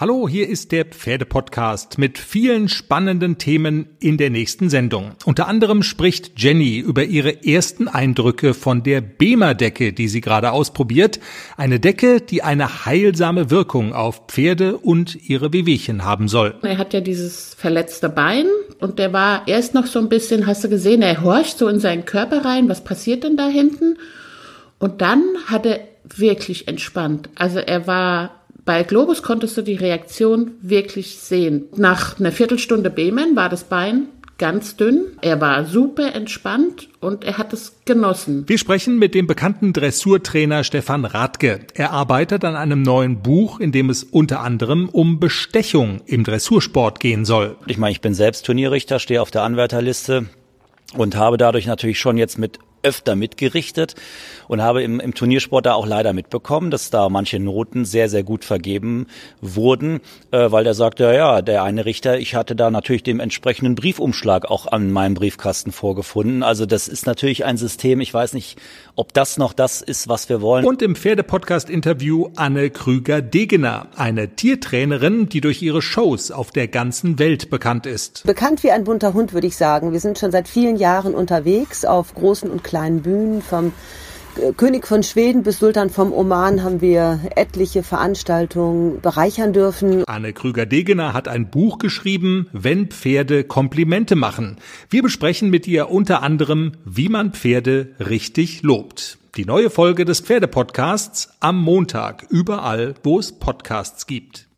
Hallo, hier ist der Pferdepodcast mit vielen spannenden Themen in der nächsten Sendung. Unter anderem spricht Jenny über ihre ersten Eindrücke von der Bema-Decke, die sie gerade ausprobiert. Eine Decke, die eine heilsame Wirkung auf Pferde und ihre Wehwehchen haben soll. Er hat ja dieses verletzte Bein und der war erst noch so ein bisschen, hast du gesehen, er horcht so in seinen Körper rein, was passiert denn da hinten? Und dann hat er wirklich entspannt. Also er war bei Globus konntest du die Reaktion wirklich sehen. Nach einer Viertelstunde Bemen war das Bein ganz dünn. Er war super entspannt und er hat es genossen. Wir sprechen mit dem bekannten Dressurtrainer Stefan Radke. Er arbeitet an einem neuen Buch, in dem es unter anderem um Bestechung im Dressursport gehen soll. Ich meine, ich bin selbst Turnierrichter, stehe auf der Anwärterliste und habe dadurch natürlich schon jetzt mit öfter mitgerichtet und habe im, im Turniersport da auch leider mitbekommen, dass da manche Noten sehr, sehr gut vergeben wurden, äh, weil der sagte, ja, ja, der eine Richter, ich hatte da natürlich den entsprechenden Briefumschlag auch an meinem Briefkasten vorgefunden. Also das ist natürlich ein System, ich weiß nicht, ob das noch das ist, was wir wollen. Und im Pferdepodcast-Interview Anne Krüger-Degener, eine Tiertrainerin, die durch ihre Shows auf der ganzen Welt bekannt ist. Bekannt wie ein bunter Hund, würde ich sagen. Wir sind schon seit vielen Jahren unterwegs auf großen und kleinen Bühnen, vom König von Schweden bis Sultan vom Oman haben wir etliche Veranstaltungen bereichern dürfen. Anne Krüger-Degener hat ein Buch geschrieben, Wenn Pferde Komplimente machen. Wir besprechen mit ihr unter anderem, wie man Pferde richtig lobt. Die neue Folge des Pferdepodcasts am Montag, überall, wo es Podcasts gibt.